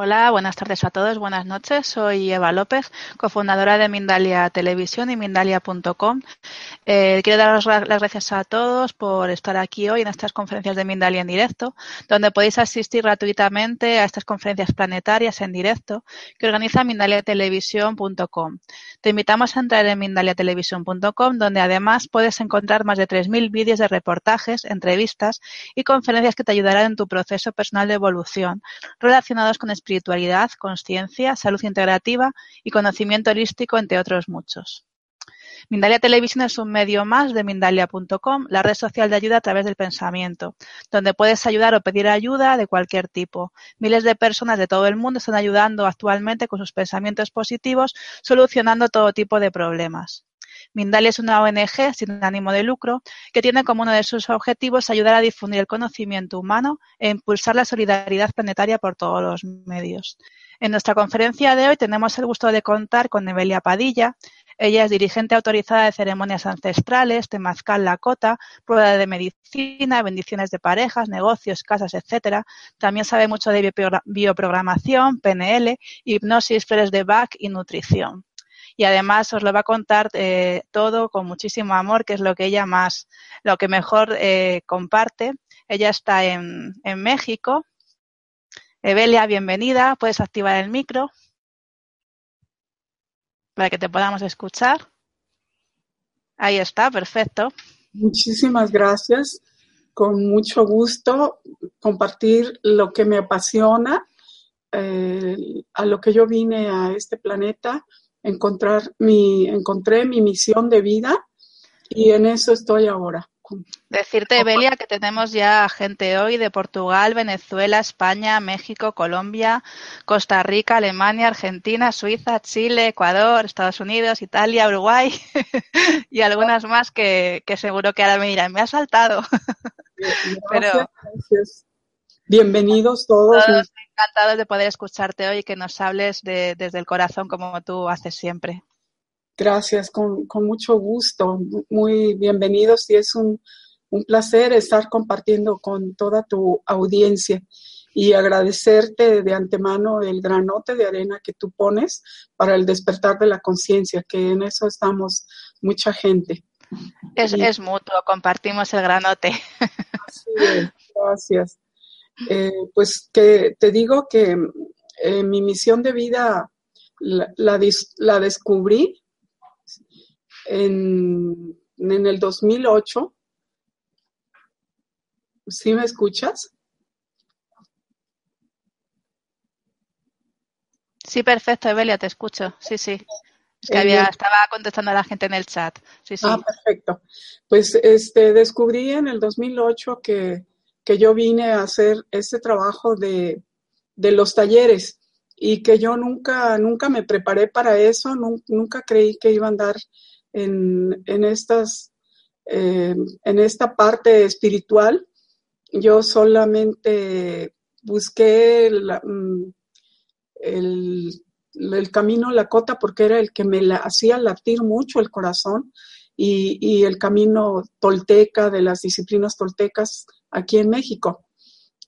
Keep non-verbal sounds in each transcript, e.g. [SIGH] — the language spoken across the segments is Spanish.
Hola, buenas tardes a todos, buenas noches. Soy Eva López, cofundadora de Mindalia Televisión y Mindalia.com. Eh, quiero daros las gracias a todos por estar aquí hoy en estas conferencias de Mindalia en directo, donde podéis asistir gratuitamente a estas conferencias planetarias en directo que organiza Mindaliatelevisión.com. Te invitamos a entrar en Mindaliatelevisión.com, donde además puedes encontrar más de 3.000 vídeos de reportajes, entrevistas y conferencias que te ayudarán en tu proceso personal de evolución relacionados con espiritualidad, conciencia, salud integrativa y conocimiento holístico, entre otros muchos. Mindalia Televisión es un medio más de Mindalia.com, la red social de ayuda a través del pensamiento, donde puedes ayudar o pedir ayuda de cualquier tipo. Miles de personas de todo el mundo están ayudando actualmente con sus pensamientos positivos, solucionando todo tipo de problemas. Mindalia es una ONG sin ánimo de lucro que tiene como uno de sus objetivos ayudar a difundir el conocimiento humano e impulsar la solidaridad planetaria por todos los medios. En nuestra conferencia de hoy tenemos el gusto de contar con Evelia Padilla. Ella es dirigente autorizada de ceremonias ancestrales, temazcal Lakota, prueba de medicina, bendiciones de parejas, negocios, casas, etcétera. También sabe mucho de bioprogramación, PNL, hipnosis, flores de Bach y nutrición y además os lo va a contar eh, todo con muchísimo amor, que es lo que ella más, lo que mejor eh, comparte. Ella está en, en México. Evelia, bienvenida. Puedes activar el micro para que te podamos escuchar. Ahí está, perfecto. Muchísimas gracias. Con mucho gusto compartir lo que me apasiona, eh, a lo que yo vine a este planeta encontrar mi, encontré mi misión de vida y en eso estoy ahora. Decirte, Belia, que tenemos ya gente hoy de Portugal, Venezuela, España, México, Colombia, Costa Rica, Alemania, Argentina, Suiza, Chile, Ecuador, Estados Unidos, Italia, Uruguay [LAUGHS] y algunas más que, seguro que ahora me dirán, me ha saltado. [LAUGHS] Pero, Bienvenidos todos. Todos encantados de poder escucharte hoy y que nos hables desde el corazón como tú haces siempre. Gracias, con, mucho gusto. Muy bienvenidos y es un, placer estar compartiendo con toda tu audiencia y agradecerte de antemano el granote de arena que tú pones para el despertar de la conciencia, que en eso estamos mucha gente. Es, es mutuo, compartimos el granote. gracias. Eh, pues que te digo que eh, mi misión de vida la, la, descubrí en, en, el 2008. ¿Sí me escuchas? Sí, perfecto, Evelia, te escucho. Sí, sí. Es que había, estaba contestando a la gente en el chat. Sí, sí. Ah, perfecto. Pues este descubrí en el 2008 que que yo vine a hacer este trabajo de, los talleres y que yo nunca, nunca me preparé para eso, nunca creí que iba a andar en, estas, eh, en esta parte espiritual. Yo solamente busqué mm, el, el, camino Lakota porque era el que me hacía latir mucho el corazón y, y el camino tolteca de las disciplinas toltecas aquí en México.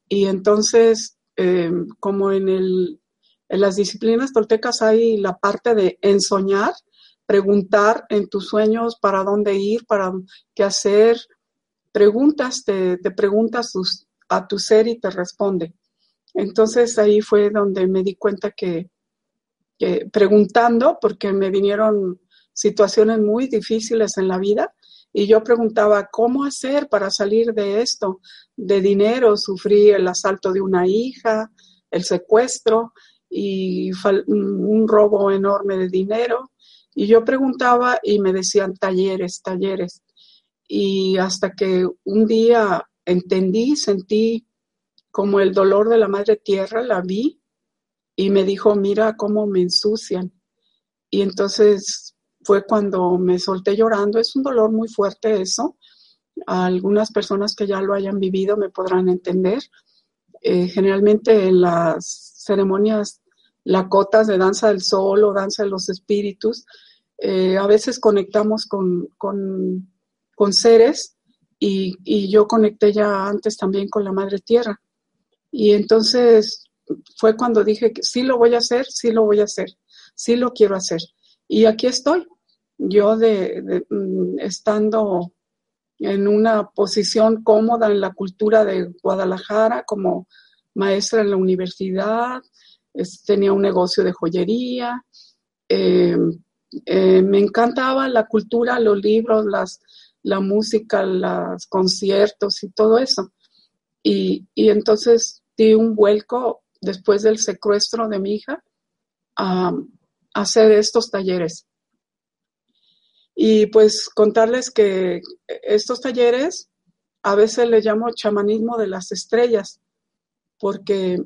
Y entonces, eh, como en, el, en las disciplinas toltecas hay la parte de ensoñar, preguntar en tus sueños para dónde ir, para qué hacer, preguntas, te, preguntas a tu ser y te responde. Entonces ahí fue donde me di cuenta que, preguntando, porque me vinieron situaciones muy difíciles en la vida, y yo preguntaba, ¿cómo hacer para salir de esto? De dinero, sufrí el asalto de una hija, el secuestro y un robo enorme de dinero. Y yo preguntaba y me decían talleres, talleres. Y hasta que un día entendí, sentí como el dolor de la madre tierra, la vi y me dijo, mira cómo me ensucian. Y entonces fue cuando me solté llorando. Es un dolor muy fuerte eso. Algunas personas que ya lo hayan vivido me podrán entender. Eh, generalmente en las ceremonias lacotas de danza del sol o danza de los espíritus, eh, a veces conectamos con, con, con seres y, y, yo conecté ya antes también con la Madre Tierra. Y entonces fue cuando dije que sí lo voy a hacer, sí lo voy a hacer, sí lo quiero hacer. Y aquí estoy, yo de, mm, estando en una posición cómoda en la cultura de Guadalajara como maestra en la universidad, tenía un negocio de joyería, eh, eh, me encantaba la cultura, los libros, las, la música, los conciertos y todo eso. Y, y entonces di un vuelco después del secuestro de mi hija a, hacer estos talleres. Y pues contarles que estos talleres a veces le llamo chamanismo de las estrellas, porque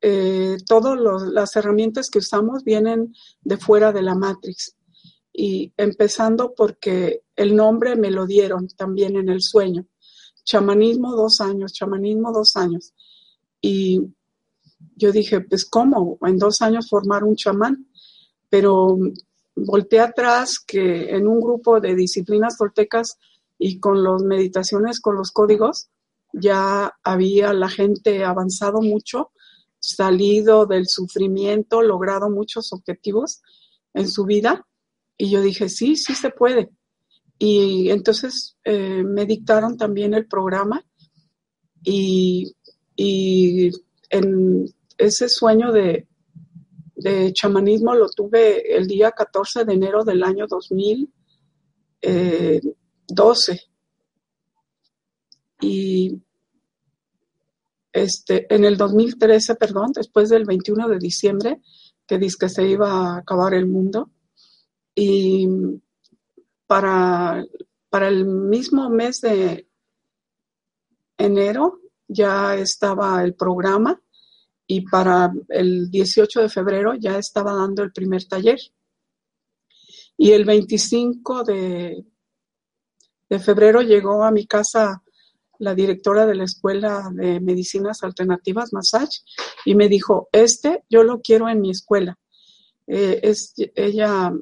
eh, todas las herramientas que usamos vienen de fuera de la Matrix. Y empezando porque el nombre me lo dieron también en el sueño. Chamanismo dos años, chamanismo dos años. Y yo dije, pues ¿cómo? En dos años formar un chamán. Pero volteé atrás que en un grupo de disciplinas toltecas y con las meditaciones, con los códigos, ya había la gente avanzado mucho, salido del sufrimiento, logrado muchos objetivos en su vida. Y yo dije, sí, sí se puede. Y entonces eh, me dictaron también el programa y, y en ese sueño de, de, chamanismo lo tuve el día 14 de enero del año 2012. Y este, en el 2013, perdón, después del 21 de diciembre, que dice que se iba a acabar el mundo. Y para, para el mismo mes de enero ya estaba el programa y para el 18 de febrero ya estaba dando el primer taller. Y el 25 de, de febrero llegó a mi casa la directora de la Escuela de Medicinas Alternativas, Massage, y me dijo, este yo lo quiero en mi escuela. Eh, es, ella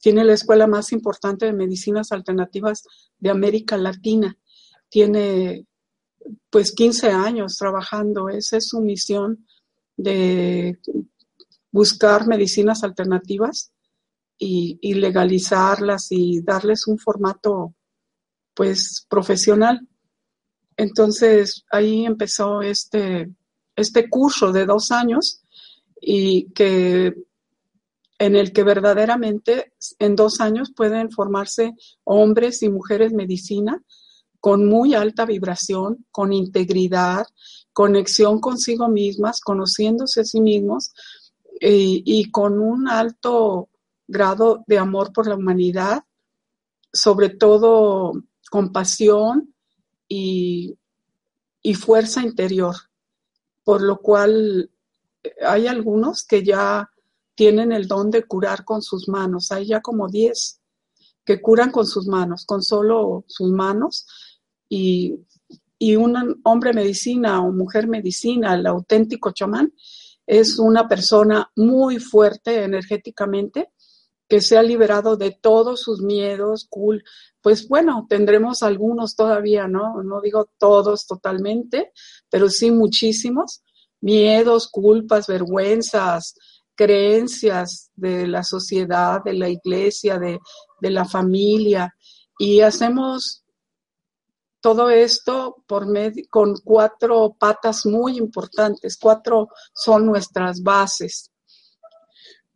tiene la escuela más importante de medicinas alternativas de América Latina. Tiene pues 15 años trabajando. Esa es su misión de buscar medicinas alternativas y, y legalizarlas y darles un formato pues profesional. Entonces ahí empezó este, este curso de dos años y que en el que verdaderamente en dos años pueden formarse hombres y mujeres medicina con muy alta vibración, con integridad, conexión consigo mismas, conociéndose a sí mismos y, y con un alto grado de amor por la humanidad, sobre todo compasión, y, fuerza interior, por lo cual eh, hay algunos que ya tienen el don de curar con sus manos. Hay ya como 10 que curan con sus manos, con solo sus manos. Y, y un hombre medicina o mujer medicina, el auténtico chamán, es una persona muy fuerte energéticamente que se ha liberado de todos sus miedos, cool. Pues bueno, tendremos algunos todavía, ¿no? No digo todos totalmente, pero sí muchísimos. Miedos, culpas, vergüenzas, creencias de la sociedad, de la iglesia, de, de la familia. Y hacemos todo esto por medio, con cuatro patas muy importantes. Cuatro son nuestras bases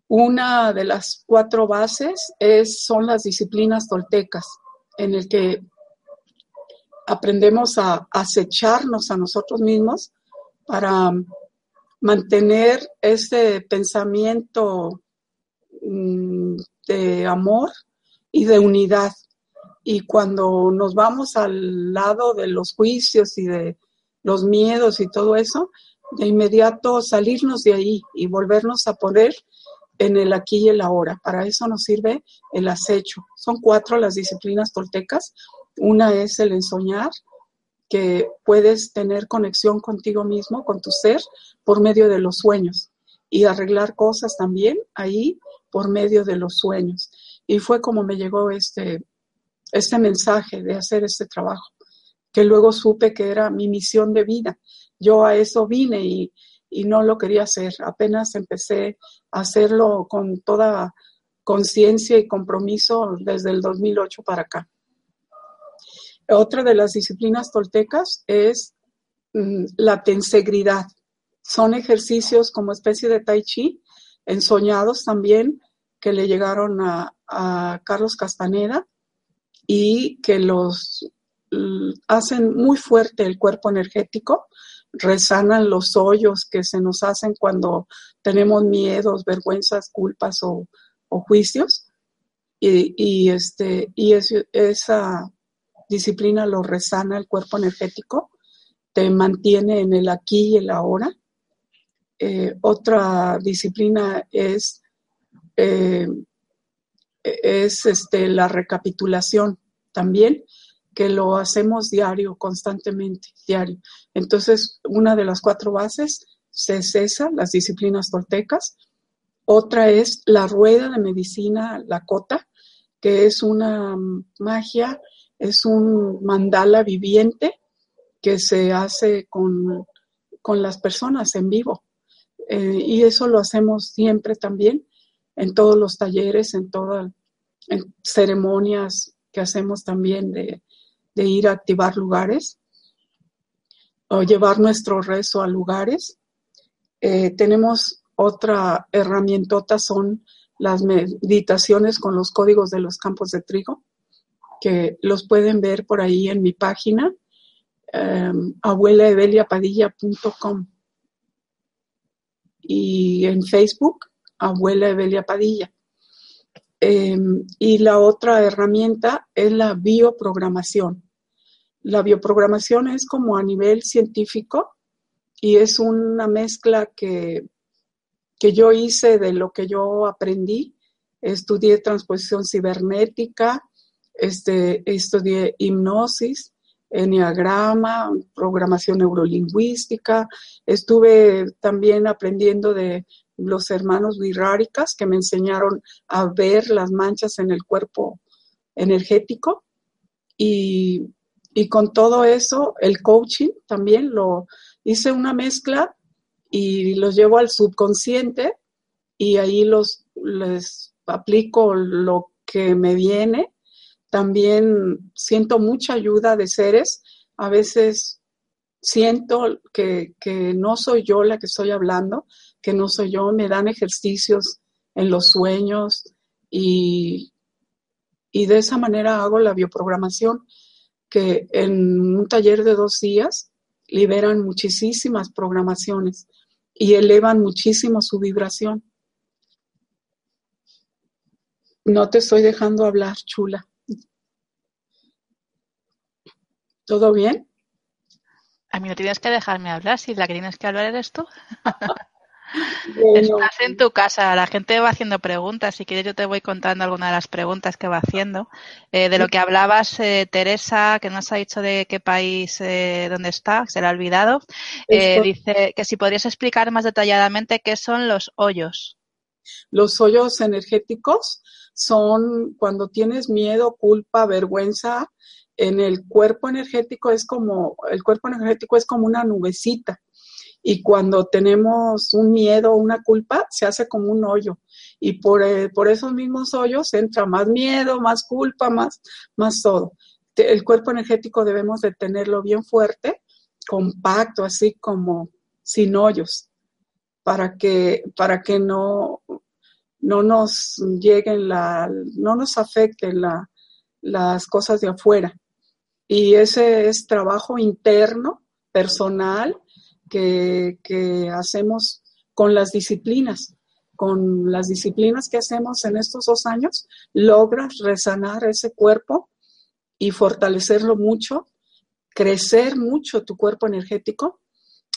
Una de las cuatro bases es, son las disciplinas toltecas, en el que aprendemos a acecharnos a nosotros mismos para mantener ese pensamiento mm, de amor y de unidad. Y cuando nos vamos al lado de los juicios y de los miedos y todo eso, de inmediato salirnos de ahí y volvernos a poner en el aquí y el ahora. Para eso nos sirve el acecho. Son cuatro las disciplinas toltecas. Una es el ensoñar, que puedes tener conexión contigo mismo, con tu ser, por medio de los sueños y arreglar cosas también ahí por medio de los sueños. Y fue como me llegó este, este mensaje de hacer este trabajo, que luego supe que era mi misión de vida. Yo a eso vine y, y no lo quería hacer. Apenas empecé a hacerlo con toda conciencia y compromiso desde el 2008 para acá. Otra de las disciplinas toltecas es mm, la tensegridad. Son ejercicios como especie de tai chi, ensoñados también, que le llegaron a, Carlos Castaneda y que los hacen muy fuerte el cuerpo energético, resanan los hoyos que se nos hacen cuando tenemos miedos, vergüenzas, culpas o, juicios. Y, este, y esa disciplina lo resana el cuerpo energético, te mantiene en el aquí y el ahora. Eh, otra disciplina es, eh, es este, la recapitulación también, que lo hacemos diario, constantemente, diario. Entonces, una de las cuatro bases es esa, las disciplinas toltecas. Otra es la rueda de medicina Lakota, que es una magia es un mandala viviente que se hace con, las personas en vivo. Eh, y eso lo hacemos siempre también en todos los talleres, en todas ceremonias que hacemos también de, ir a activar lugares o llevar nuestro rezo a lugares. Eh, tenemos otra herramientota, son las meditaciones con los códigos de los campos de trigo que los pueden ver por ahí en mi página, um, abuelaeveliapadilla.com y en Facebook, Abuela Evelia Padilla. Em, y la otra herramienta es la bioprogramación. La bioprogramación es como a nivel científico y es una mezcla que, que yo hice de lo que yo aprendí. Estudié transposición cibernética, este, estudié hipnosis, enneagrama, programación neurolingüística. Estuve también aprendiendo de los hermanos viráricas que me enseñaron a ver las manchas en el cuerpo energético. Y, y con todo eso, el coaching también lo hice una mezcla y los llevo al subconsciente y ahí los les aplico lo que me viene también siento mucha ayuda de seres. A veces siento que, no soy yo la que estoy hablando, que no soy yo. Me dan ejercicios en los sueños y, y de esa manera hago la bioprogramación, que en un taller de dos días liberan muchísimas programaciones y elevan muchísimo su vibración. No te estoy dejando hablar, chula. ¿Todo bien? A mí no tienes que dejarme hablar, si la que tienes que hablar eres tú. [LAUGHS] Estás en tu casa, la gente va haciendo preguntas. Si quieres, yo te voy contando algunas de las preguntas que va haciendo. Eh, de lo que hablabas, eh, Teresa, que nos ha dicho de qué país, eh, dónde está, se le ha olvidado. dice que si podrías explicar más detalladamente qué son los hoyos. Los hoyos energéticos son cuando tienes miedo, culpa, vergüenza, en el cuerpo energético es como, el cuerpo energético es como una nubecita y cuando tenemos un miedo o una culpa se hace como un hoyo y por, eh, por, esos mismos hoyos entra más miedo, más culpa, más, más todo. El cuerpo energético debemos de tenerlo bien fuerte, compacto, así como sin hoyos, para que, para que no, no nos lleguen la, no nos afecten la, las cosas de afuera. Y ese es trabajo interno, personal, que, hacemos con las disciplinas. Con las disciplinas que hacemos en estos dos años, logras resanar ese cuerpo y fortalecerlo mucho, crecer mucho tu cuerpo energético.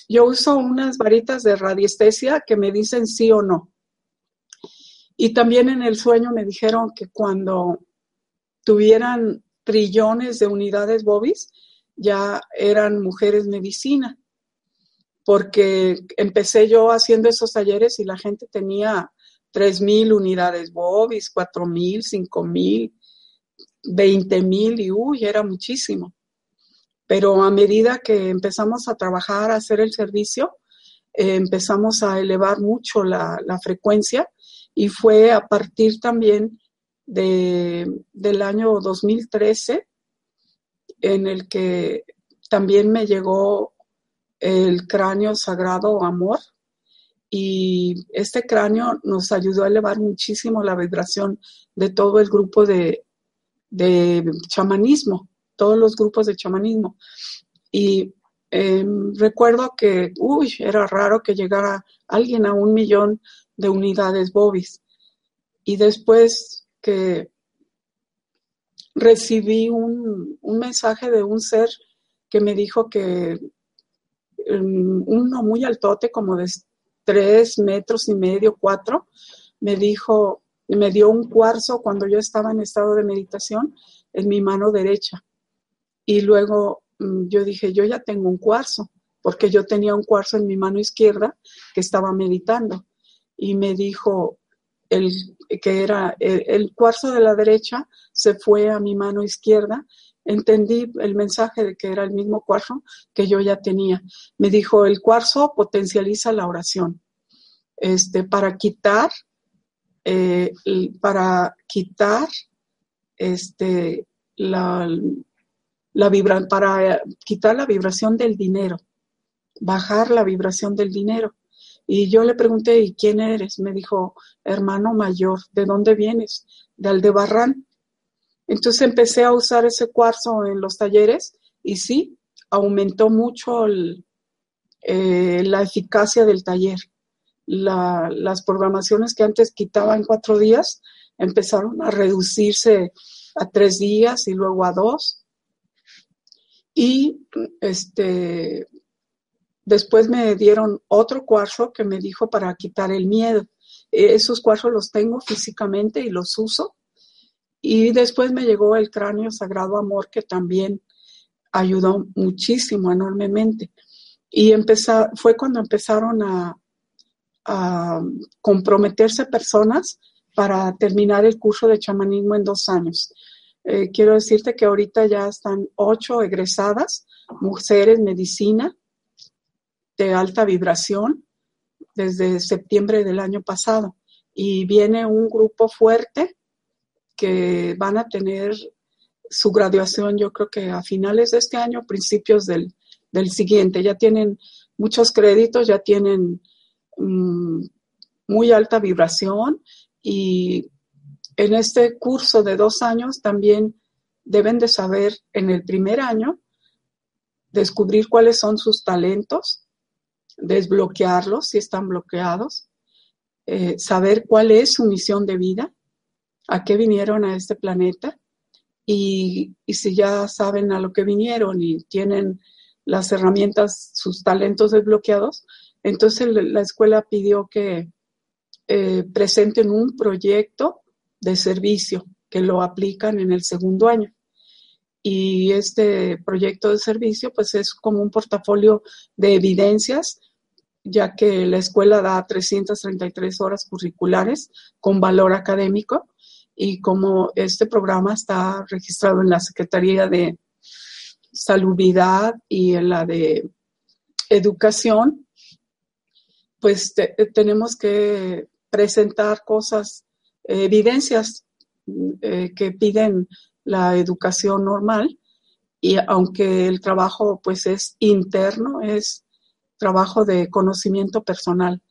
Yo uso unas varitas de radiestesia que me dicen sí o no. Y también en el sueño me dijeron que cuando tuvieran trillones de unidades bobis, ya eran mujeres medicina, porque empecé yo haciendo esos talleres y la gente tenía 3.000 unidades bobis, 4.000, 5.000, 20.000 y uy, era muchísimo. Pero a medida que empezamos a trabajar, a hacer el servicio, eh, empezamos a elevar mucho la, la frecuencia y fue a partir también de, del año 2013 en el que también me llegó el cráneo sagrado amor y este cráneo nos ayudó a elevar muchísimo la vibración de todo el grupo de, de chamanismo, todos los grupos de chamanismo. Y em, recuerdo que, uy, era raro que llegara alguien a un millón de unidades Bobis. Y después que recibí un, mensaje de un ser que me dijo que um, uno muy altote, como de tres metros y medio, cuatro, me dijo, me dio un cuarzo cuando yo estaba en estado de meditación en mi mano derecha. Y luego mm, yo dije, yo ya tengo un cuarzo, porque yo tenía un cuarzo en mi mano izquierda que estaba meditando y me dijo el, que era el, cuarzo de la derecha, se fue a mi mano izquierda. Entendí el mensaje de que era el mismo cuarzo que yo ya tenía. Me dijo, el cuarzo potencializa la oración. Este, para quitar, eh, para quitar este, la, la vibra, para quitar la vibración del dinero, bajar la vibración del dinero. Y yo le pregunté, ¿y quién eres? Me dijo, hermano mayor, ¿de dónde vienes? De Aldebarrán. Entonces empecé a usar ese cuarzo en los talleres y sí, aumentó mucho eh, la eficacia del taller. las programaciones que antes quitaba en cuatro días empezaron a reducirse a tres días y luego a dos. Y este, Después me dieron otro cuarzo que me dijo para quitar el miedo. Esos cuarzos los tengo físicamente y los uso. Y después me llegó el cráneo sagrado amor que también ayudó muchísimo, enormemente. Y fue cuando empezaron a, comprometerse personas para terminar el curso de chamanismo en dos años. Eh, quiero decirte que ahorita ya están ocho egresadas, mujeres, medicina, de alta vibración desde septiembre del año pasado y viene un grupo fuerte que van a tener su graduación yo creo que a finales de este año, principios del, siguiente. Ya tienen muchos créditos, ya tienen mm, muy alta vibración y en este curso de dos años también deben de saber en el primer año descubrir cuáles son sus talentos, desbloquearlos si están bloqueados, eh, saber cuál es su misión de vida, a qué vinieron a este planeta y, si ya saben a lo que vinieron y tienen las herramientas, sus talentos desbloqueados, entonces la escuela pidió que eh, presenten un proyecto de servicio que lo aplican en el segundo año. Y este proyecto de servicio, pues es como un portafolio de evidencias ya que la escuela da 333 horas curriculares con valor académico y como este programa está registrado en la Secretaría de Salubridad y en la de Educación, pues tenemos que presentar cosas, evidencias eh, que piden la educación normal y aunque el trabajo pues es interno, es trabajo de conocimiento personal.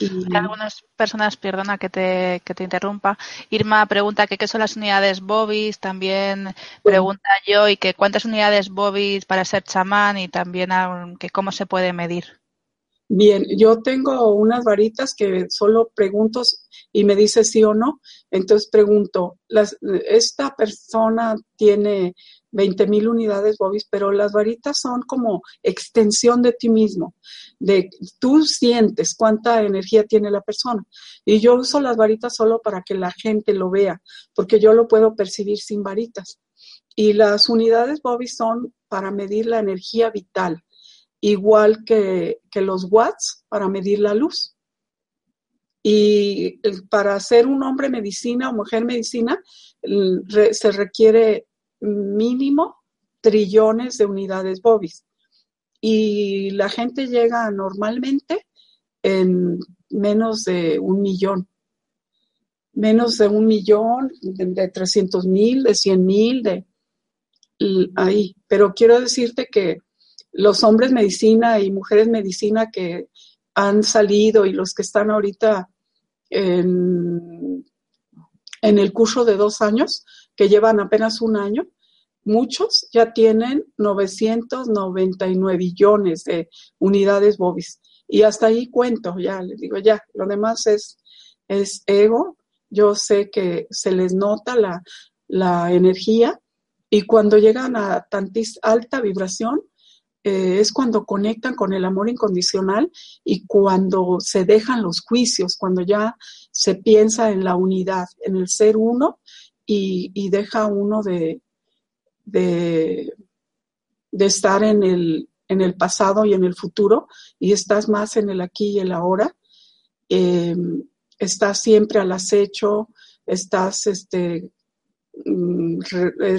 Hay algunas personas, perdona que te, que te interrumpa. Irma pregunta que qué son las unidades Bobis, también pregunta yo y que cuántas unidades Bobis para ser chamán y también que cómo se puede medir. Bien, yo tengo unas varitas que solo pregunto y me dice sí o no. Entonces pregunto, las, esta persona tiene 20 mil unidades bobis, pero las varitas son como extensión de ti mismo, de tú sientes cuánta energía tiene la persona. Y yo uso las varitas solo para que la gente lo vea, porque yo lo puedo percibir sin varitas. Y las unidades bobis son para medir la energía vital, igual que, que los watts para medir la luz. Y para ser un hombre medicina o mujer medicina, se requiere mínimo trillones de unidades bobis. Y la gente llega normalmente en menos de un millón. Menos de un millón, de, 300 mil, de 100 mil, de ahí. Pero quiero decirte que los hombres medicina y mujeres medicina que han salido y los que están ahorita en el curso de dos años, que llevan apenas un año, muchos ya tienen 999 billones de unidades bobis. Y hasta ahí cuento, ya les digo, ya, lo demás es, es ego. Yo sé que se les nota la, la energía y cuando llegan a tan alta vibración, eh, es cuando conectan con el amor incondicional y cuando se dejan los juicios, cuando ya se piensa en la unidad, en el ser uno y, deja uno de, de, estar en el, en el, pasado y en el futuro y estás más en el aquí y el ahora. Eh, estás siempre al acecho, estás este, mm,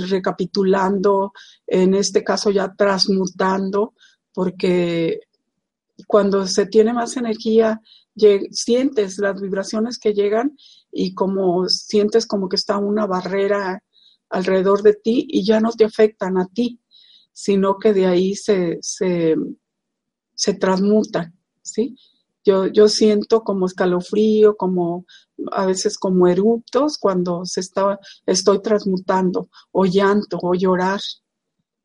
recapitulando, en este caso ya transmutando, porque cuando se tiene más energía, sientes las vibraciones que llegan y como sientes como que está una barrera alrededor de ti y ya no te afectan a ti, sino que de ahí se, se, se transmutan, ¿sí? Yo, yo siento como escalofrío, como a veces como eruptos cuando se está, estoy transmutando, o llanto, o llorar,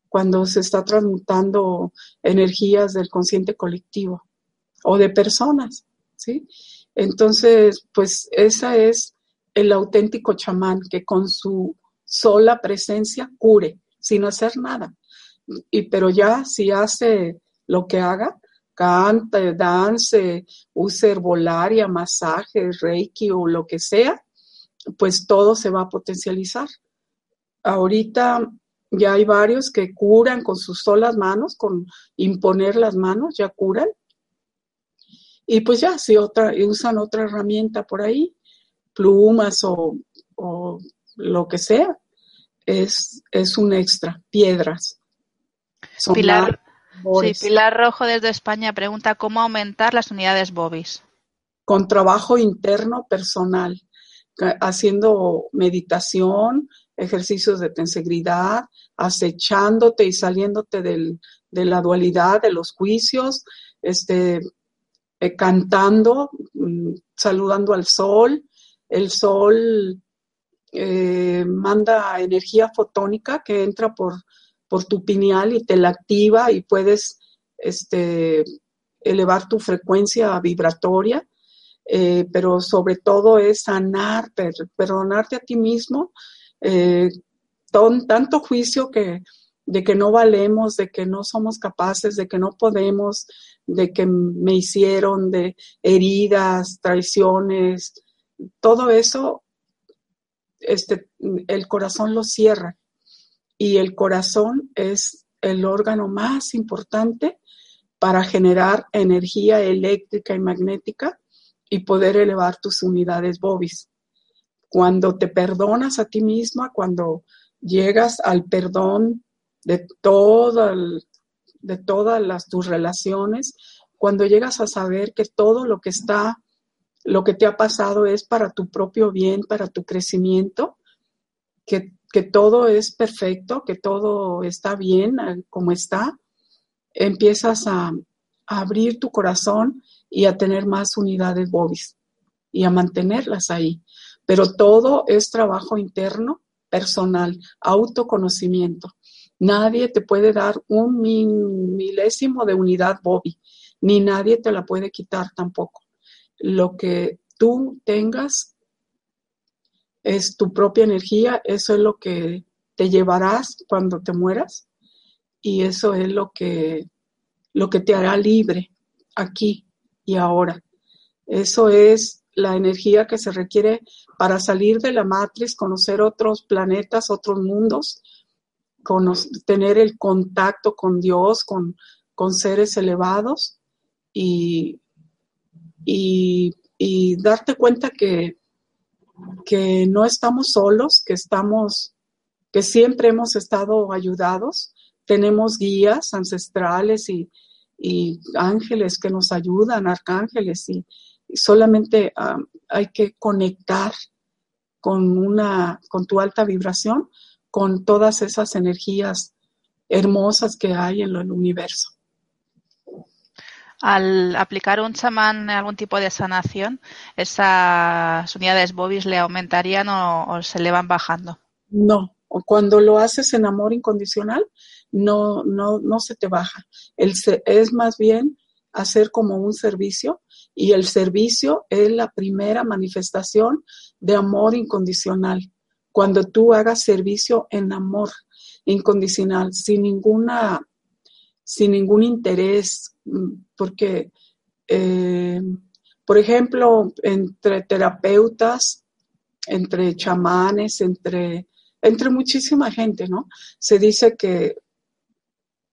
cuando se está transmutando energías del consciente colectivo o de personas. ¿sí? Entonces, pues esa es el auténtico chamán que con su sola presencia cure, sin hacer nada. Y, pero ya si hace lo que haga, cante, dance, use herbolaria, masaje, reiki o lo que sea, pues todo se va a potencializar. Ahorita ya hay varios que curan con sus solas manos, con imponer las manos, ya curan. Y pues ya, si otra, usan otra herramienta por ahí, plumas o, lo que sea, es, es un extra, piedras. Pilar, sí, Pilar Rojo desde España pregunta cómo aumentar las unidades bobis. Con trabajo interno personal, haciendo meditación, ejercicios de tensegridad, acechándote y saliéndote del, de la dualidad, de los juicios, este, eh, cantando, mm, saludando al sol. El sol eh, manda energía fotónica que entra por, por tu pineal y te la activa y puedes este, elevar tu frecuencia vibratoria. Eh, pero sobre todo es sanar, perdonarte a ti mismo, tanto juicio que, de que no valemos, de que no somos capaces, de que no podemos, de que me hicieron, de heridas, traiciones, todo eso, este, el corazón lo cierra. Y el corazón es el órgano más importante para generar energía eléctrica y magnética y poder elevar tus unidades bobis. Cuando te perdonas a ti misma, cuando llegas al perdón de todo de todas las, tus relaciones, cuando llegas a saber que todo lo que está, lo que te ha pasado es para tu propio bien, para tu crecimiento, que, todo es perfecto, que todo está bien como está, empiezas a, abrir tu corazón y a tener más unidades bobis y a mantenerlas ahí. Pero todo es trabajo interno, personal, autoconocimiento. Nadie te puede dar un milésimo de unidad Bobby, ni nadie te la puede quitar tampoco. Lo que tú tengas es tu propia energía, eso es lo que te llevarás cuando te mueras y eso es lo que, lo que te hará libre aquí y ahora. Eso es la energía que se requiere para salir de la matriz, conocer otros planetas, otros mundos, tener el contacto con Dios, con, con seres elevados y, y, darte cuenta que, que no estamos solos, que estamos, que siempre hemos estado ayudados, tenemos guías ancestrales y, y ángeles que nos ayudan, arcángeles, y, solamente ah, hay que conectar con una, con tu alta vibración con todas esas energías hermosas que hay en el universo. Al aplicar un chamán algún tipo de sanación, ¿esas unidades bobis le aumentarían o, se le van bajando? No, cuando lo haces en amor incondicional, no, no, no se te baja. El, es más bien hacer como un servicio y el servicio es la primera manifestación de amor incondicional cuando tú hagas servicio en amor incondicional, sin ninguna, sin ningún interés, mm, porque, eh, por ejemplo, entre terapeutas, entre chamanes, entre, entre muchísima gente, ¿no? Se dice que,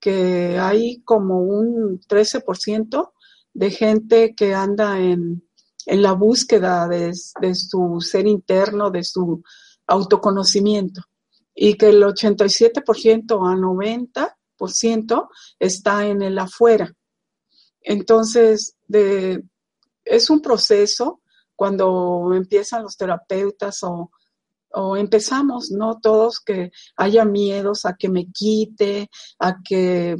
que hay como un 13% de gente que anda en, la búsqueda de, de su ser interno, de su autoconocimiento y que el 87% a 90% está en el afuera. Entonces, de, es un proceso cuando empiezan los terapeutas o, o, empezamos, ¿no? Todos que haya miedos a que me quite, a que,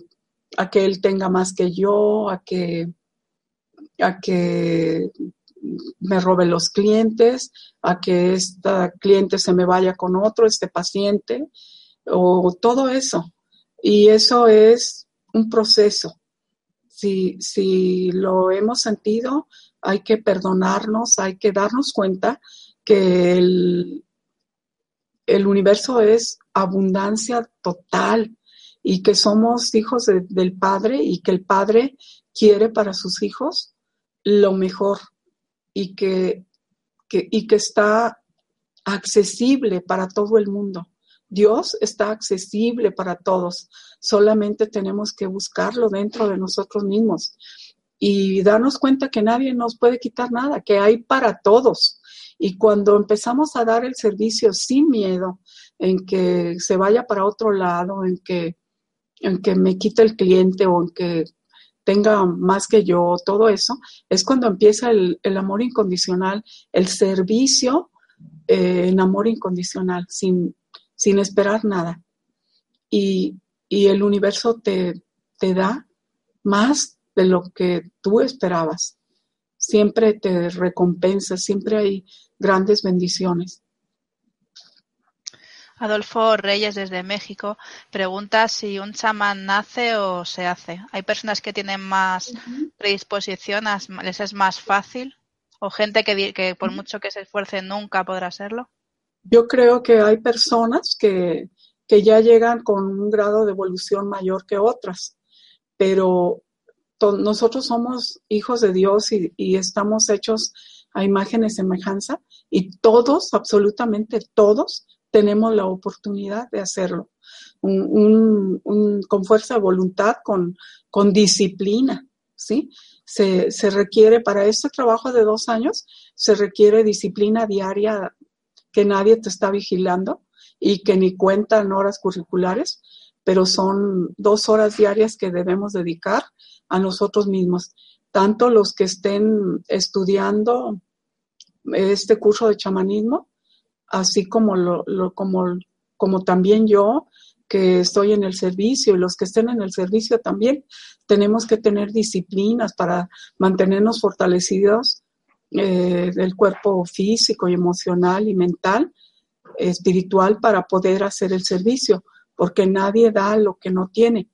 a que él tenga más que yo, a que, a que me robe los clientes, a que este cliente se me vaya con otro, este paciente, o todo eso. Y eso es un proceso. Si, si lo hemos sentido, hay que perdonarnos, hay que darnos cuenta que el, el universo es abundancia total y que somos hijos del Padre y que el Padre quiere para sus hijos lo mejor y que, y que está accesible para todo el mundo. Dios está accesible para todos, solamente tenemos que buscarlo dentro de nosotros mismos y darnos cuenta que nadie nos puede quitar nada, que hay para todos. Y cuando empezamos a dar el servicio sin miedo, en que se vaya para otro lado, en que, en que me quite el cliente o en que tenga más que yo, todo eso, es cuando empieza el, amor incondicional, el servicio eh, en amor incondicional, sin, sin esperar nada. Y, el universo te, te da más de lo que tú esperabas. Siempre te recompensa, siempre hay grandes bendiciones. Adolfo Reyes desde México pregunta si un chamán nace o se hace. ¿Hay personas que tienen más predisposición, les es más fácil? ¿O gente que, que por mucho que se esfuerce nunca podrá serlo? Yo creo que hay personas que, que ya llegan con un grado de evolución mayor que otras, pero nosotros somos hijos de Dios y, y estamos hechos a imagen y semejanza y todos, absolutamente todos, tenemos la oportunidad de hacerlo. con fuerza de voluntad, con, disciplina, ¿sí? Se, se, requiere para este trabajo de dos años, se requiere disciplina diaria que nadie te está vigilando y que ni cuentan horas curriculares, pero son dos horas diarias que debemos dedicar a nosotros mismos, tanto los que estén estudiando este curso de chamanismo así como, lo, como, como también yo, que estoy en el servicio y los que estén en el servicio también tenemos que tener disciplinas para mantenernos fortalecidos eh, del cuerpo físico y emocional y mental, espiritual para poder hacer el servicio, porque nadie da lo que no tiene.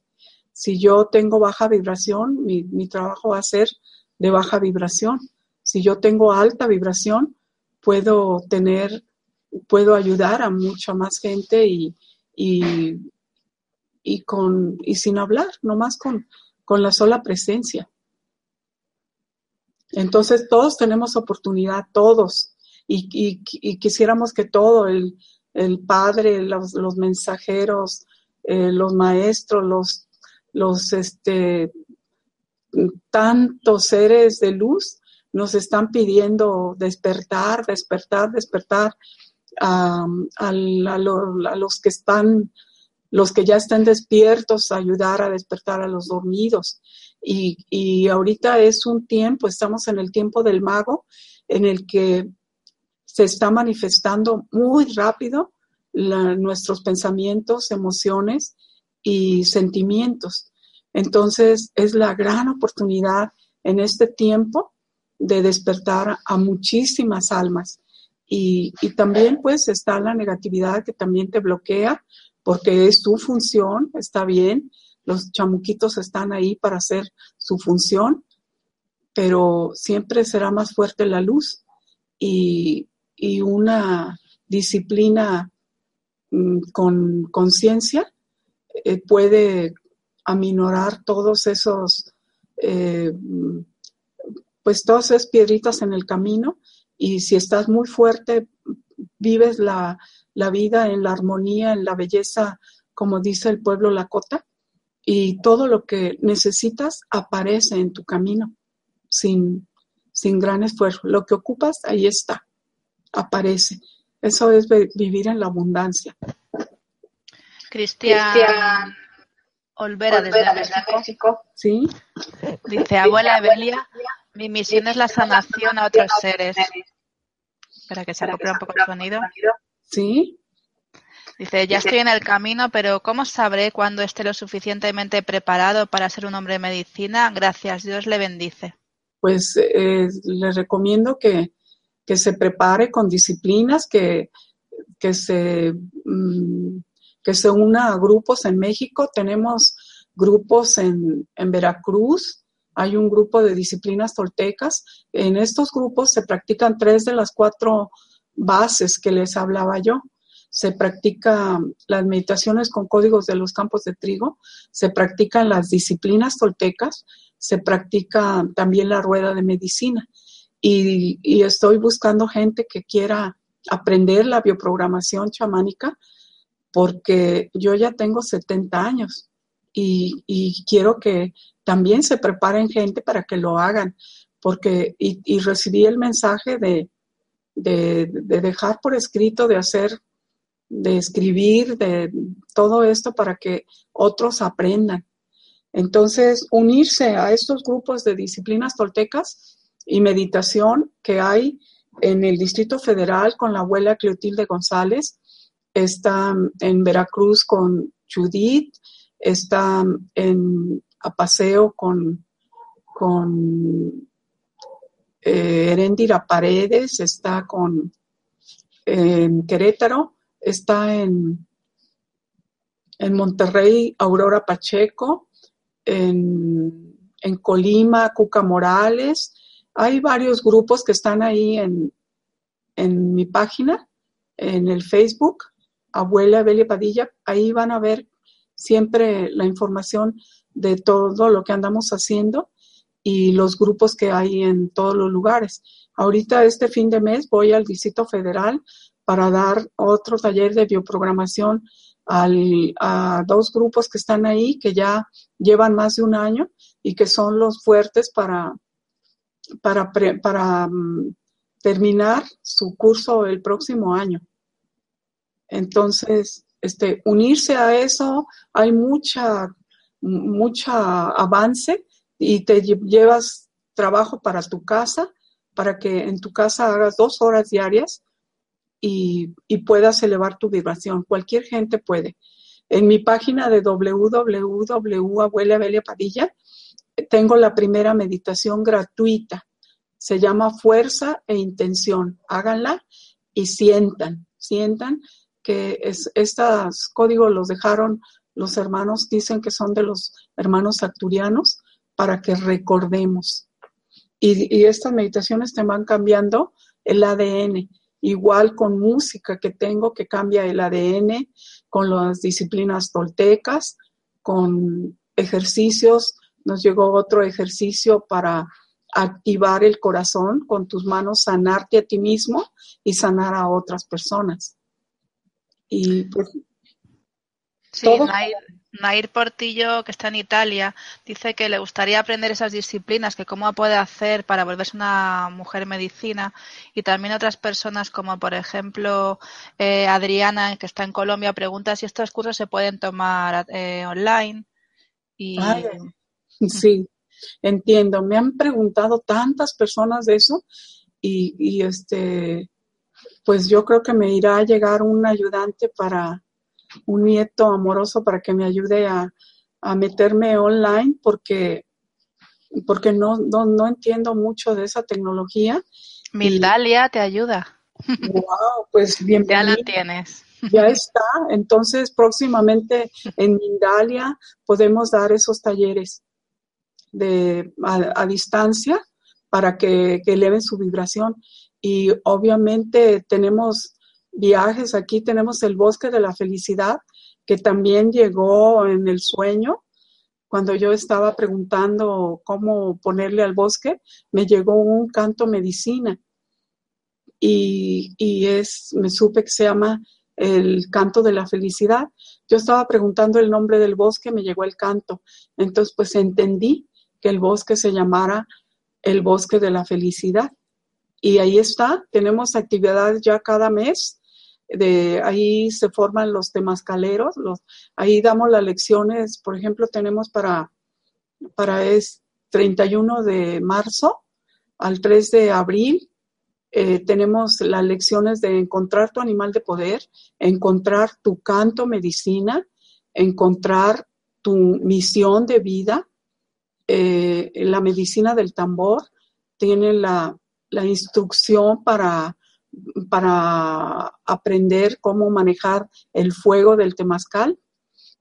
Si yo tengo baja vibración, mi, mi trabajo va a ser de baja vibración. Si yo tengo alta vibración, puedo tener, puedo ayudar a mucha más gente y, y, y, con, y sin hablar, nomás con, con la sola presencia. Entonces todos tenemos oportunidad, todos, y, y, quisiéramos que todo, el, el Padre, los, los mensajeros, eh, los maestros, los, los este, tantos seres de luz nos están pidiendo despertar, despertar, despertar a, los que están, los que ya están despiertos, ayudar a despertar a los dormidos. Y, y ahorita es un tiempo, estamos en el tiempo del mago, en el que se está manifestando muy rápido nuestros pensamientos, emociones y sentimientos. Entonces es la gran oportunidad en este tiempo de despertar a muchísimas almas. Y, también pues está la negatividad que también te bloquea porque es tu función, está bien, los chamuquitos están ahí para hacer su función, pero siempre será más fuerte la luz y, una disciplina mm, con conciencia eh, puede aminorar todos esos, eh, pues todas esas piedritas en el camino y si estás muy fuerte, vives la, la vida en la armonía, en la belleza, como dice el pueblo Lakota, y todo lo que necesitas aparece en tu camino sin, sin gran esfuerzo. Lo que ocupas, ahí está, aparece. Eso es vivir en la abundancia. Cristian Olvera, desde, México. Sí. Dice, abuela Evelia, mi misión es la sanación a otros seres. Espera que se acople un poco el sonido. Sí. Dice, ya estoy en el camino, pero ¿cómo sabré cuándo esté lo suficientemente preparado para ser un hombre de medicina? Gracias, Dios le bendice. Pues eh, le recomiendo que, se prepare con disciplinas, que, que se... Mm, que se una a grupos en México. Tenemos grupos en, en Veracruz, hay un grupo de disciplinas toltecas. En estos grupos se practican tres de las cuatro bases que les hablaba yo. Se practican las meditaciones con códigos de los campos de trigo, se practican las disciplinas toltecas, se practica también la rueda de medicina. Y, estoy buscando gente que quiera aprender la bioprogramación chamánica porque yo ya tengo 70 años y, quiero que también se preparen gente para que lo hagan, porque y, recibí el mensaje de, de, dejar por escrito, de hacer, de escribir, de todo esto para que otros aprendan. Entonces, unirse a estos grupos de disciplinas toltecas y meditación que hay en el Distrito Federal con la abuela Cleotilde González, está en Veracruz con Judith, está en Apaseo con, con eh, Erendira Paredes, está con en Querétaro, está en, en Monterrey Aurora Pacheco, en, en Colima Cuca Morales. Hay varios grupos que están ahí en, en mi página, en el Facebook abuela Belia Padilla, ahí van a ver siempre la información de todo lo que andamos haciendo y los grupos que hay en todos los lugares. Ahorita este fin de mes voy al Distrito Federal para dar otro taller de bioprogramación a dos grupos que están ahí, que ya llevan más de un año y que son los fuertes para, para, para mm, terminar su curso el próximo año. Entonces, este, unirse a eso, hay mucha, mucha avance y te llevas trabajo para tu casa, para que en tu casa hagas dos horas diarias y, puedas elevar tu vibración. Cualquier gente puede. En mi página de www, Abuela Padilla, tengo la primera meditación gratuita. Se llama Fuerza e Intención. Háganla y sientan, sientan que es, estos códigos los dejaron los hermanos, dicen que son de los hermanos acturianos, para que recordemos. Y, estas meditaciones te van cambiando el ADN, igual con música que tengo que cambia el ADN, con las disciplinas toltecas, con ejercicios. Nos llegó otro ejercicio para activar el corazón con tus manos, sanarte a ti mismo y sanar a otras personas. Y pues, sí, Nair, Portillo, que está en Italia, dice que le gustaría aprender esas disciplinas, que cómo puede hacer para volverse una mujer medicina. Y también otras personas, como por ejemplo eh, Adriana, que está en Colombia, pregunta si estos cursos se pueden tomar eh, online. Y... sí, entiendo. Me han preguntado tantas personas de eso y, y este pues yo creo que me irá a llegar un ayudante para un nieto amoroso para que me ayude a, meterme online porque, porque no, no, entiendo mucho de esa tecnología. Mindalia te ayuda. Wow, pues bienvenido. Ya la tienes. Ya está. Entonces, próximamente en Mindalia podemos dar esos talleres de, a, distancia para que, que eleven su vibración y obviamente tenemos viajes, aquí tenemos el bosque de la felicidad, que también llegó en el sueño. Cuando yo estaba preguntando cómo ponerle al bosque, me llegó un canto medicina. Y, y es, me supe que se llama el canto de la felicidad. Yo estaba preguntando el nombre del bosque, me llegó el canto. Entonces, pues entendí que el bosque se llamara el bosque de la felicidad. Y ahí está, tenemos actividades ya cada mes. De ahí se forman los temascaleros, los, ahí damos las lecciones, por ejemplo, tenemos para, para es 31 de marzo al 3 de abril, eh, tenemos las lecciones de encontrar tu animal de poder, encontrar tu canto medicina, encontrar tu misión de vida, eh, la medicina del tambor, tiene la, la instrucción para, para aprender cómo manejar el fuego del temazcal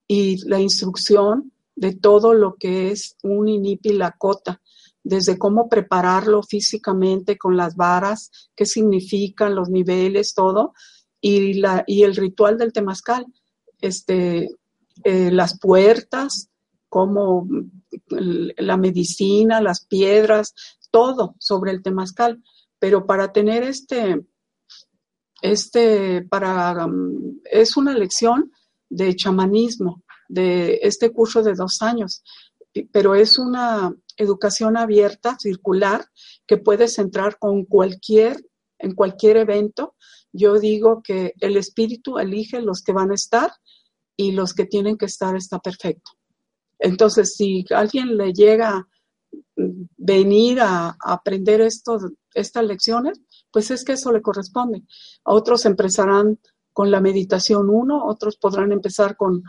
y la instrucción de todo lo que es un inipi cota, desde cómo prepararlo físicamente con las varas, qué significan los niveles, todo, y, la, y el ritual del temazcal, este, eh, las puertas, como la medicina, las piedras, todo sobre el temazcal, pero para tener este, este, para, um, es una lección de chamanismo, de este curso de dos años, pero es una educación abierta, circular, que puedes entrar con cualquier, en cualquier evento. Yo digo que el espíritu elige los que van a estar y los que tienen que estar está perfecto. Entonces, si alguien le llega venir a, aprender estas lecciones, pues es que eso le corresponde. otros empezarán con la meditación uno, otros podrán empezar con,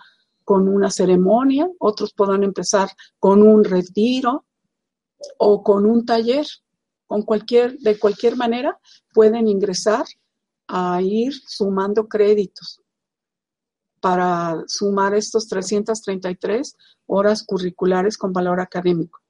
con una ceremonia, otros podrán empezar con un retiro o con un taller. Con cualquier, de cualquier manera pueden ingresar a ir sumando créditos para sumar estos 333 horas curriculares con valor académico.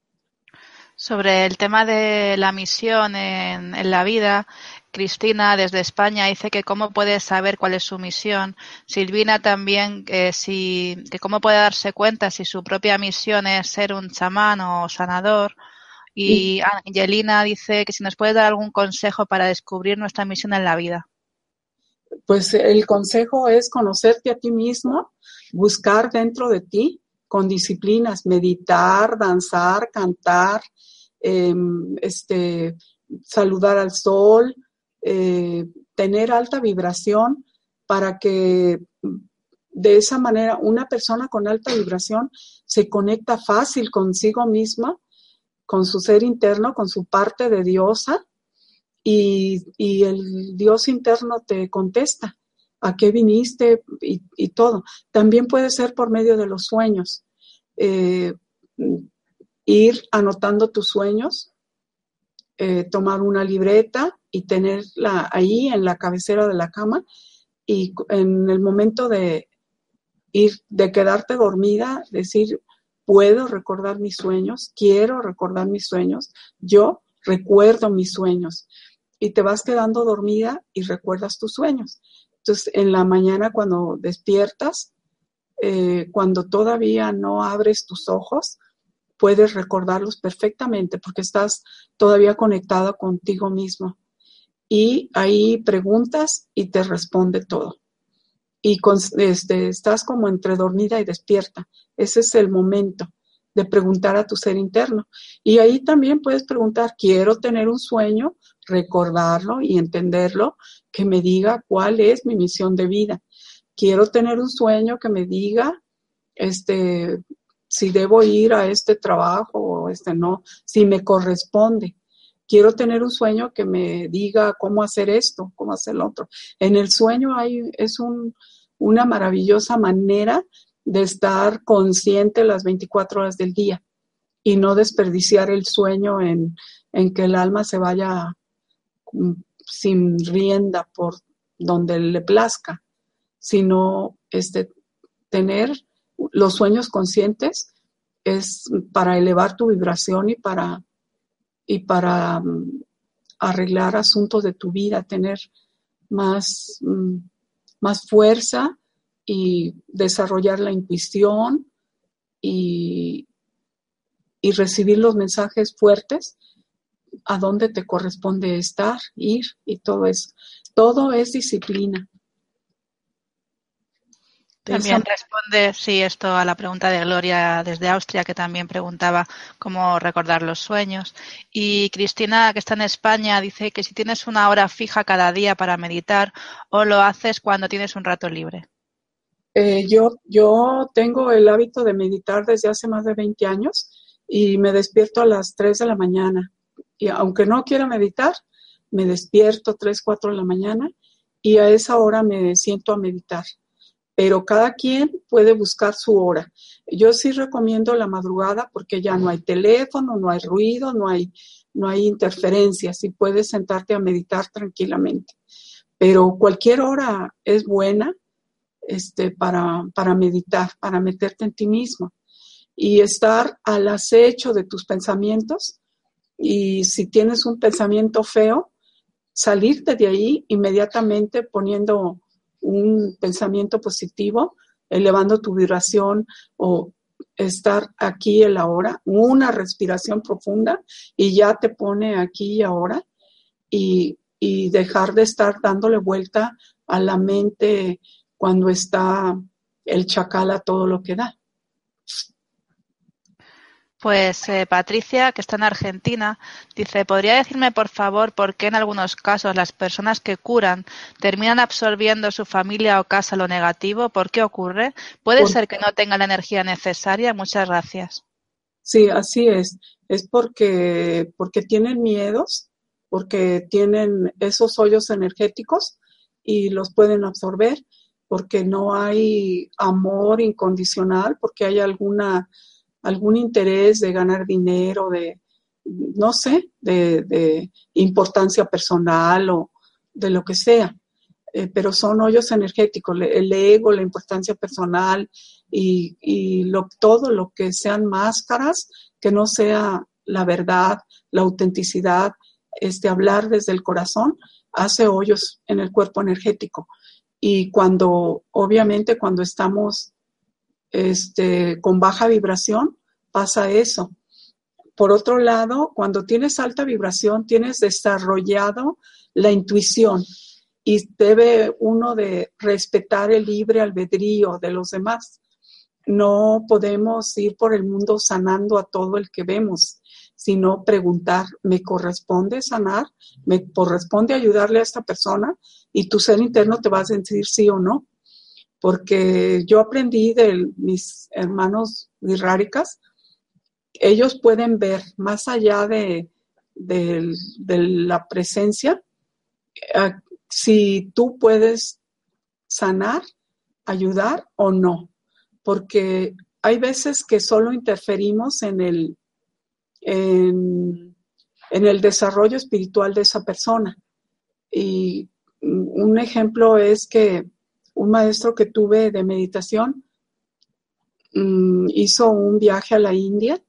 Sobre el tema de la misión en, la vida, Cristina desde España dice que cómo puede saber cuál es su misión. Silvina también que si que cómo puede darse cuenta si su propia misión es ser un chamán o sanador. Y Angelina dice que si nos puede dar algún consejo para descubrir nuestra misión en la vida. Pues el consejo es conocerte a ti mismo, buscar dentro de ti con disciplinas, meditar, danzar, cantar, em, este, saludar al sol, eh, tener alta vibración para que de esa manera una persona con alta vibración se conecta fácil consigo misma, con su ser interno, con su parte de diosa, y, y el Dios interno te contesta a qué viniste y, todo. También puede ser por medio de los sueños. Eh, ir anotando tus sueños, eh, tomar una libreta y tenerla ahí en la cabecera de la cama y en el momento de ir, de quedarte dormida, decir, puedo recordar mis sueños, quiero recordar mis sueños, yo recuerdo mis sueños. Y te vas quedando dormida y recuerdas tus sueños. Entonces, en la mañana cuando despiertas, eh, cuando todavía no abres tus ojos, puedes recordarlos perfectamente porque estás todavía conectada contigo mismo. Y ahí preguntas y te responde todo. Y este, estás como entre dormida y despierta. Ese es el momento de preguntar a tu ser interno. Y ahí también puedes preguntar, quiero tener un sueño, recordarlo y entenderlo, que me diga cuál es mi misión de vida. Quiero tener un sueño que me diga, este, si debo ir a este trabajo o este no, si me corresponde. Quiero tener un sueño que me diga cómo hacer esto, cómo hacer lo otro. En el sueño hay, es un, una maravillosa manera de estar consciente las 24 horas del día y no desperdiciar el sueño en, en que el alma se vaya mm, sin rienda por donde le plazca, sino este, tener los sueños conscientes es para elevar tu vibración y para, y para mm, arreglar asuntos de tu vida, tener más, mm, más fuerza y desarrollar la intuición y, y recibir los mensajes fuertes a dónde te corresponde estar, ir y todo eso. Todo es disciplina. También responde, sí, esto a la pregunta de Gloria desde Austria, que también preguntaba cómo recordar los sueños. Y Cristina, que está en España, dice que si tienes una hora fija cada día para meditar o lo haces cuando tienes un rato libre. Eh, yo, yo tengo el hábito de meditar desde hace más de 20 años y me despierto a las 3 de la mañana. Y aunque no quiera meditar, me despierto 3, 4 de la mañana y a esa hora me siento a meditar pero cada quien puede buscar su hora. Yo sí recomiendo la madrugada porque ya no hay teléfono, no hay ruido, no hay, no hay interferencias y puedes sentarte a meditar tranquilamente. Pero cualquier hora es buena este, para, para meditar, para meterte en ti mismo y estar al acecho de tus pensamientos. Y si tienes un pensamiento feo, salirte de ahí inmediatamente poniendo un pensamiento positivo, elevando tu vibración o estar aquí y ahora, una respiración profunda y ya te pone aquí y ahora y, y dejar de estar dándole vuelta a la mente cuando está el chacal a todo lo que da. Pues eh, Patricia, que está en Argentina, dice, ¿podría decirme por favor por qué en algunos casos las personas que curan terminan absorbiendo su familia o casa lo negativo? ¿Por qué ocurre? ¿Puede ser que no tengan la energía necesaria? Muchas gracias. Sí, así es. Es porque, porque tienen miedos, porque tienen esos hoyos energéticos y los pueden absorber, porque no hay amor incondicional, porque hay alguna algún interés de ganar dinero, de, no sé, de, importancia personal o de lo que sea. Eh, pero son hoyos energéticos, el ego, la importancia personal y, lo, todo lo que sean máscaras, que no sea la verdad, la autenticidad, este, hablar desde el corazón, hace hoyos en el cuerpo energético. Y cuando, obviamente, cuando estamos este, con baja vibración, pasa eso. Por otro lado, cuando tienes alta vibración, tienes desarrollado la intuición y debe uno de respetar el libre albedrío de los demás. No podemos ir por el mundo sanando a todo el que vemos, sino preguntar, ¿me corresponde sanar? ¿Me corresponde ayudarle a esta persona? Y tu ser interno te va a decir sí o no porque yo aprendí de mis hermanos virráricas, ellos pueden ver más allá de, la presencia, eh, si tú puedes sanar, ayudar o no, porque hay veces que solo interferimos en, el desarrollo espiritual de esa persona. Y un ejemplo es que un maestro que tuve de meditación mm, hizo un viaje a la India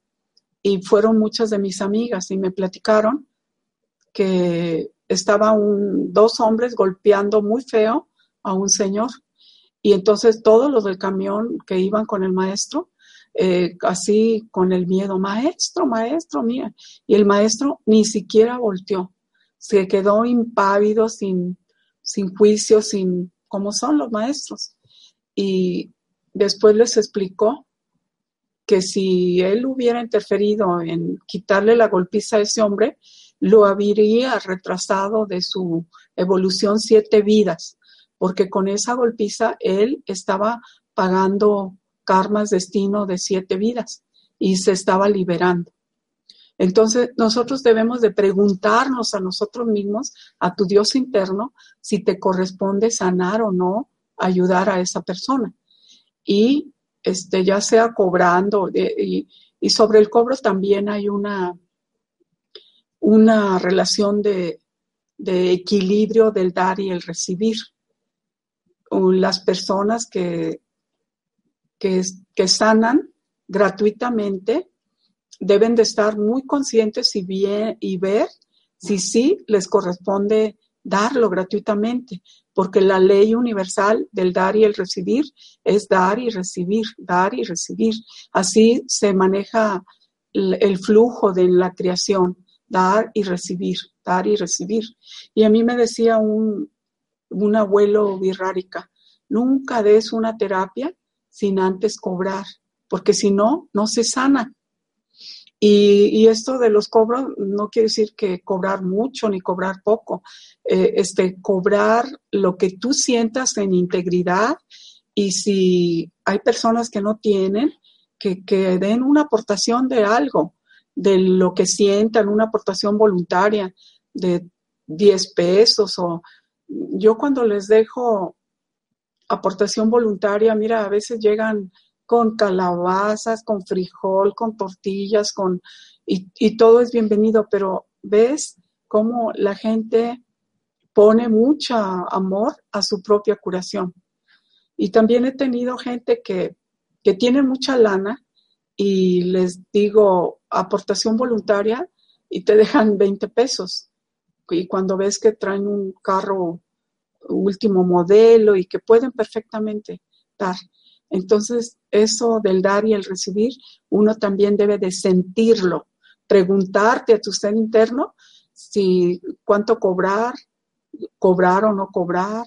y fueron muchas de mis amigas y me platicaron que estaban dos hombres golpeando muy feo a un señor. Y entonces todos los del camión que iban con el maestro, eh, así con el miedo, maestro, maestro, mía. Y el maestro ni siquiera volteó, se quedó impávido, sin, sin juicio, sin, como son los maestros. Y después les explicó que si él hubiera interferido en quitarle la golpiza a ese hombre, lo habría retrasado de su evolución siete vidas, porque con esa golpiza él estaba pagando karmas destino de siete vidas y se estaba liberando. Entonces, nosotros debemos de preguntarnos a nosotros mismos, a tu Dios interno, si te corresponde sanar o no, ayudar a esa persona. Y este, ya sea cobrando, y, y sobre el cobro también hay una, una relación de, equilibrio del dar y el recibir. Las personas que, que, que, sanan gratuitamente deben de estar muy conscientes y, bien, y ver si sí les corresponde darlo gratuitamente, porque la ley universal del dar y el recibir es dar y recibir, dar y recibir. Así se maneja el flujo de la creación dar y recibir, dar y recibir. Y a mí me decía un, un abuelo birrárica, nunca des una terapia sin antes cobrar, porque si no, no se sana. Y, esto de los cobros no quiere decir que cobrar mucho ni cobrar poco, eh, este, cobrar lo que tú sientas en integridad y si hay personas que no tienen, que, que den una aportación de algo, de lo que sientan, una aportación voluntaria de 10 pesos o yo cuando les dejo aportación voluntaria, mira, a veces llegan con calabazas, con frijol, con tortillas, con y, todo es bienvenido, pero ves cómo la gente pone mucho amor a su propia curación. Y también he tenido gente que, que tiene mucha lana y les digo aportación voluntaria y te dejan 20 pesos. Y cuando ves que traen un carro último modelo y que pueden perfectamente dar. Entonces, eso del dar y el recibir, uno también debe de sentirlo, preguntarte a tu ser interno si cuánto cobrar, cobrar o no cobrar,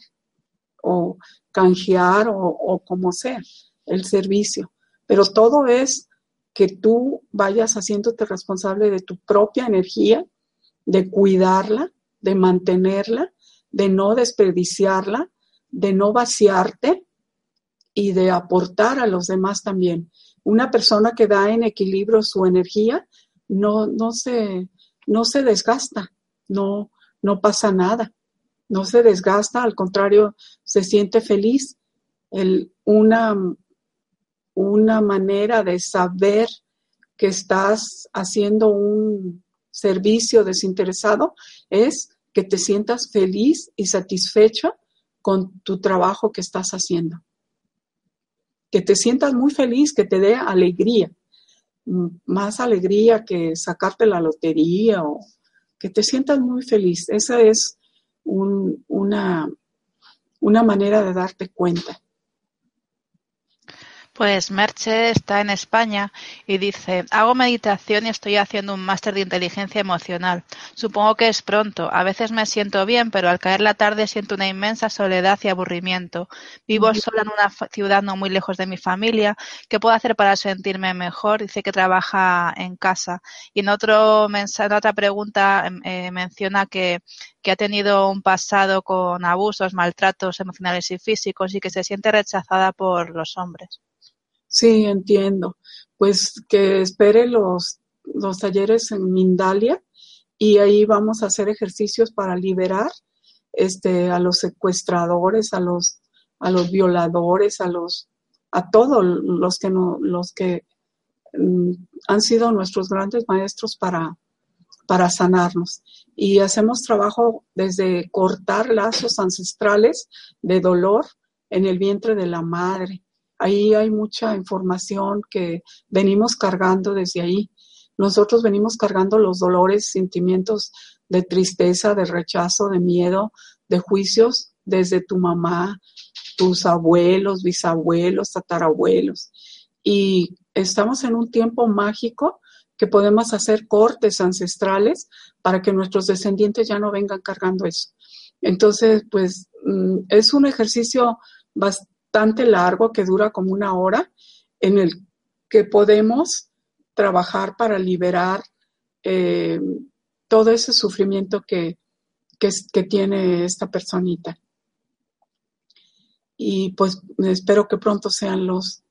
o canjear o, o como sea el servicio. Pero todo es que tú vayas haciéndote responsable de tu propia energía, de cuidarla, de mantenerla, de no desperdiciarla, de no vaciarte y de aportar a los demás también. Una persona que da en equilibrio su energía no, no, se, no se desgasta, no, no pasa nada, no se desgasta, al contrario, se siente feliz. El, una una manera de saber que estás haciendo un servicio desinteresado es que te sientas feliz y satisfecha con tu trabajo que estás haciendo. Que te sientas muy feliz, que te dé alegría, más alegría que sacarte la lotería o que te sientas muy feliz. Esa es una, una manera de darte cuenta. Pues Merche está en España y dice, hago meditación y estoy haciendo un máster de inteligencia emocional. Supongo que es pronto. A veces me siento bien, pero al caer la tarde siento una inmensa soledad y aburrimiento. Vivo sola en una ciudad no muy lejos de mi familia. ¿Qué puedo hacer para sentirme mejor? Dice que trabaja en casa. Y en, otro mensaje, en otra pregunta em, eh, menciona que, que ha tenido un pasado con abusos, maltratos emocionales y físicos y que se siente rechazada por los hombres. Sí, entiendo. Pues que espere los, los talleres en Mindalia y ahí vamos a hacer ejercicios para liberar este, a los secuestradores, a los a los violadores, a los, a todos los que no, los que mm, han sido nuestros grandes maestros para, para sanarnos. Y hacemos trabajo desde cortar lazos ancestrales de dolor en el vientre de la madre. Ahí hay mucha información que venimos cargando desde ahí. Nosotros venimos cargando los dolores, sentimientos de tristeza, de rechazo, de miedo, de juicios desde tu mamá, tus abuelos, bisabuelos, tatarabuelos. Y estamos en un tiempo mágico que podemos hacer cortes ancestrales para que nuestros descendientes ya no vengan cargando eso. Entonces, pues mm, es un ejercicio bastante largo que dura como una hora en el que podemos trabajar para liberar eh, todo ese sufrimiento que, que, tiene esta personita. Y pues espero que pronto sean los,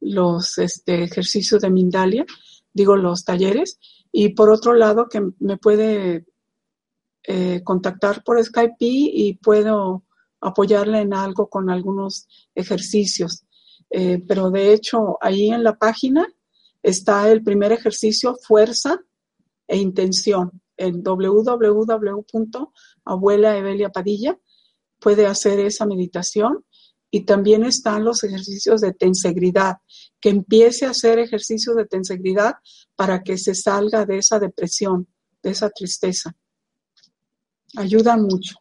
los este, ejercicios de Mindalia, digo los talleres. Y por otro lado, que me puede eh, contactar por Skype y puedo apoyarle en algo con algunos ejercicios. Eh, pero de hecho, ahí en la página está el primer ejercicio, fuerza e intención, en www.abuela Evelia Padilla. Puede hacer esa meditación y también están los ejercicios de tensegridad, que empiece a hacer ejercicios de tensegridad para que se salga de esa depresión, de esa tristeza. Ayudan mucho.